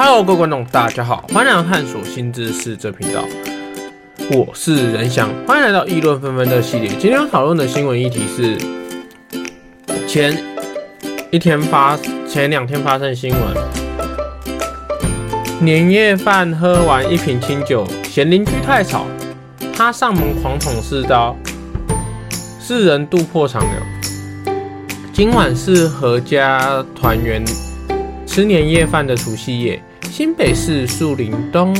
Hello，各位观众，大家好，欢迎来探索新知识这频道，我是仁翔，欢迎来到议论纷纷的系列。今天讨论的新闻议题是前一天发、前两天发生新闻：年夜饭喝完一瓶清酒，嫌邻居太吵，他上门狂捅四刀，四人度破肠流。今晚是阖家团圆吃年夜饭的除夕夜。新北市树林东。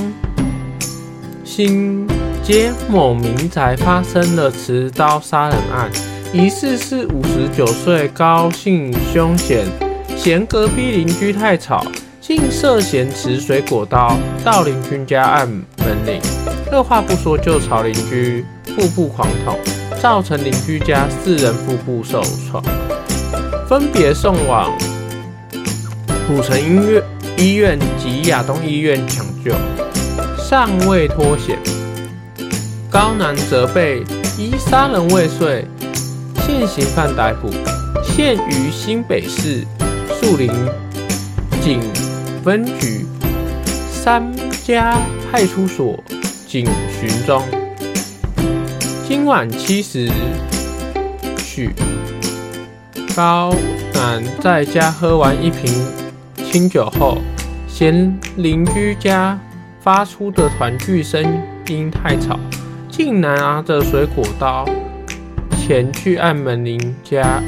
新街某民宅发生了持刀杀人案，疑似是五十九岁高姓凶嫌，嫌隔壁邻居太吵，竟涉嫌持水果刀到邻居家按门铃，二话不说就朝邻居腹部狂捅，造成邻居家四人腹部受创，分别送往土城医院。医院及亚东医院抢救，尚未脱险。高男则被依杀人未遂，现行犯逮捕，现于新北市树林警分局三家派出所警询中。今晚七时许，高男在家喝完一瓶。清酒后，嫌邻居家发出的团聚声音太吵，竟拿着水果刀前去按门铃家，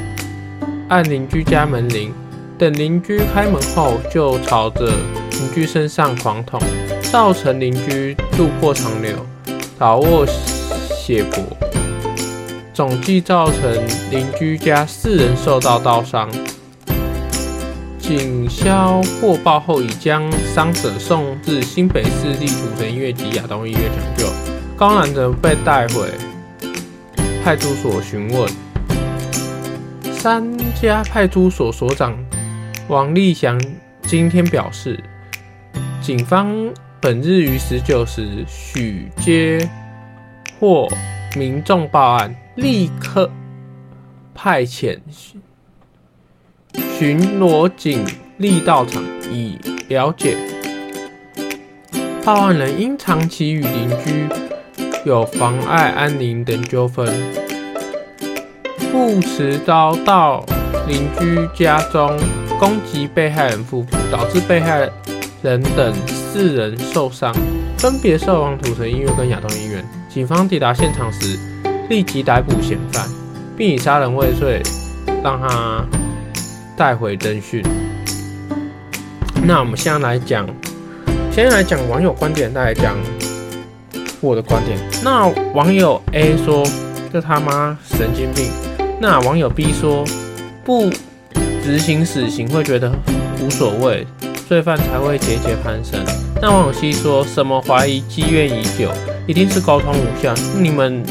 按邻居家门铃。等邻居开门后，就朝着邻居身上狂捅，造成邻居肚破肠流，倒卧血泊，总计造成邻居家四人受到刀伤。警消获报后，已将伤者送至新北市立土城医院及亚东医院抢救。高男则被带回派出所询问。三家派出所所长王立祥今天表示，警方本日于十九时许接获民众报案，立刻派遣。巡逻警力到场，以了解报案人因长期与邻居有妨碍安宁等纠纷，不持刀到邻居家中攻击被害人夫妇，导致被害人等四人受伤，分别送往土城医院跟亚东医院。警方抵达现场时，立即逮捕嫌犯，并以杀人未遂让他。带回侦讯。那我们现在来讲，先来讲网友观点，再来讲我的观点。那网友 A 说：“这他妈神经病。”那网友 B 说：“不执行死刑会觉得无所谓，罪犯才会节节攀升。”那网友 C 说什么怀疑积怨已久，一定是沟通无效。你们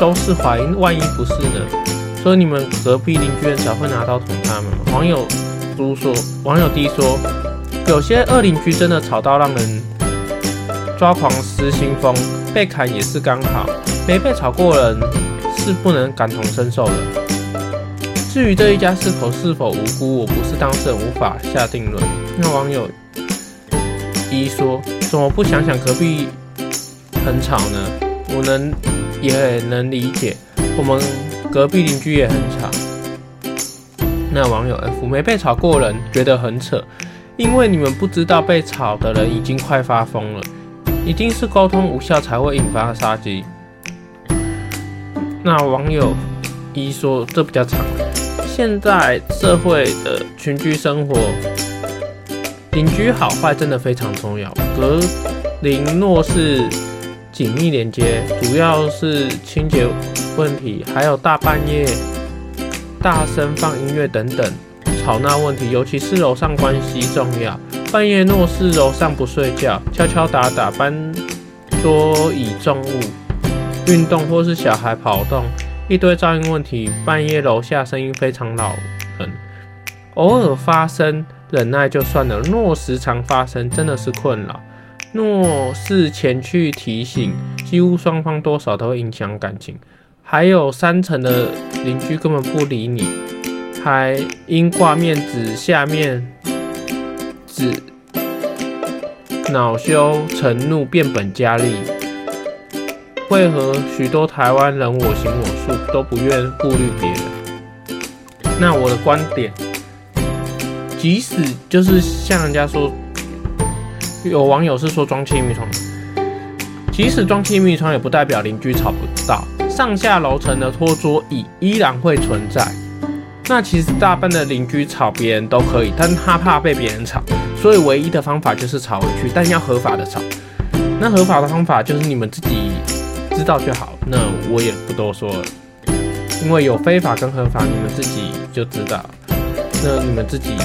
都是怀疑，万一不是呢？说你们隔壁邻居很少会拿刀捅他们。网友都说，网友 D 说，有些恶邻居真的吵到让人抓狂失心疯，被砍也是刚好，没被吵过人是不能感同身受的。至于这一家是否是否无辜，我不是当事人，无法下定论。那网友一说，怎么不想想隔壁很吵呢？我能也能理解，我们。隔壁邻居也很吵。那网友 F 没被吵过人觉得很扯，因为你们不知道被吵的人已经快发疯了，一定是沟通无效才会引发杀机。那网友一说，这比较长。现在社会的群居生活，邻居好坏真的非常重要。隔邻若是紧密连接，主要是清洁问题，还有大半夜大声放音乐等等吵闹问题，尤其是楼上关系重要。半夜若是楼上不睡觉，敲敲打打搬桌椅重物，运动或是小孩跑动，一堆噪音问题。半夜楼下声音非常扰人，偶尔发生忍耐就算了，若时常发生，真的是困扰。若是前去提醒，几乎双方多少都会影响感情。还有三层的邻居根本不理你，还因挂面子下面子恼羞成怒，变本加厉。为何许多台湾人我行我素，都不愿顾虑别人？那我的观点，即使就是像人家说，有网友是说装气密窗，即使装气密窗，也不代表邻居吵不到。上下楼层的拖桌椅依然会存在。那其实大半的邻居吵别人都可以，但他怕被别人吵，所以唯一的方法就是吵回去，但要合法的吵。那合法的方法就是你们自己。知道就好，那我也不多说了，因为有非法跟合法，你们自己就知道。那你们自己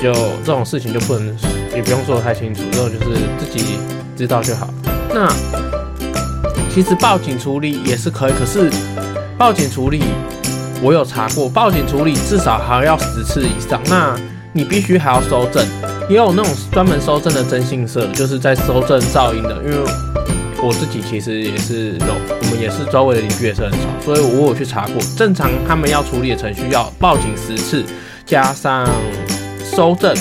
就这种事情就不能，也不用说得太清楚，这种就是自己知道就好。那其实报警处理也是可以，可是报警处理我有查过，报警处理至少还要十次以上，那你必须还要收证，也有那种专门收证的征信社，就是在收证噪音的，因为。我自己其实也是有，我们也是周围的邻居也是很吵，所以我有去查过，正常他们要处理的程序要报警十次，加上收证，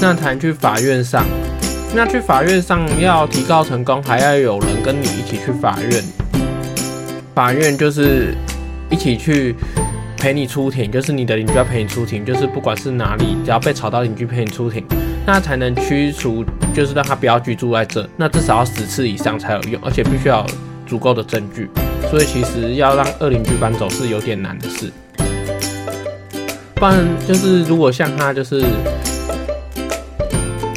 那谈去法院上。那去法院上要提告成功，还要有人跟你一起去法院。法院就是一起去陪你出庭，就是你的邻居要陪你出庭，就是不管是哪里，只要被吵到邻居陪你出庭。那才能驱除，就是让他不要居住在这。那至少要十次以上才有用，而且必须要有足够的证据。所以其实要让二邻居搬走是有点难的事。不然就是如果像他就是，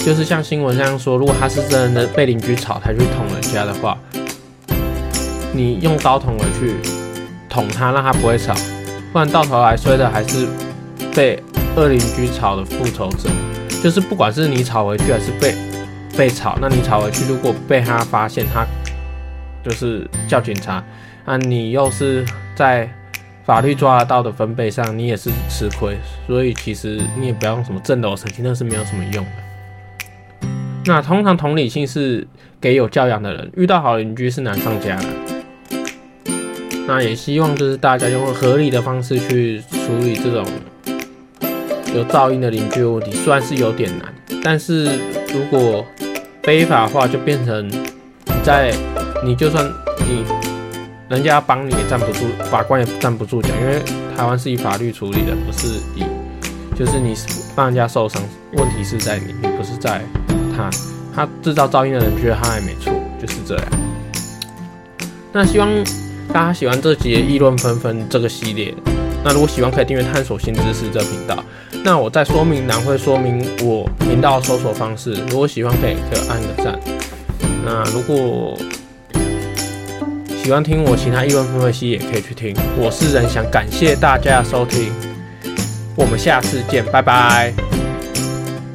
就是像新闻这样说，如果他是真的被邻居吵才去捅人家的话，你用刀捅回去捅他，让他不会吵。不然到头来摔的还是被恶邻居吵的复仇者。就是不管是你吵回去还是被被吵，那你吵回去，如果被他发现，他就是叫警察，那你又是在法律抓得到的分贝上，你也是吃亏。所以其实你也不要用什么震楼神器，那是没有什么用的。那通常同理心是给有教养的人，遇到好邻居是难上加难。那也希望就是大家用合理的方式去处理这种。有噪音的邻居问题，虽然是有点难，但是如果非法化，就变成你在你就算你人家帮你也站不住，法官也站不住脚，因为台湾是以法律处理的，不是以就是你帮人家受伤，问题是在你，你不是在他，他制造噪音的人觉得他还没错，就是这样。那希望大家喜欢这集议论纷纷这个系列。那如果喜欢，可以订阅探索新知识这频道。那我在说明栏会说明我频道搜索方式。如果喜欢，可以可以按个赞。那如果喜欢听我其他议论纷纷系列，也可以去听。我是人，想，感谢大家收听，我们下次见，拜拜。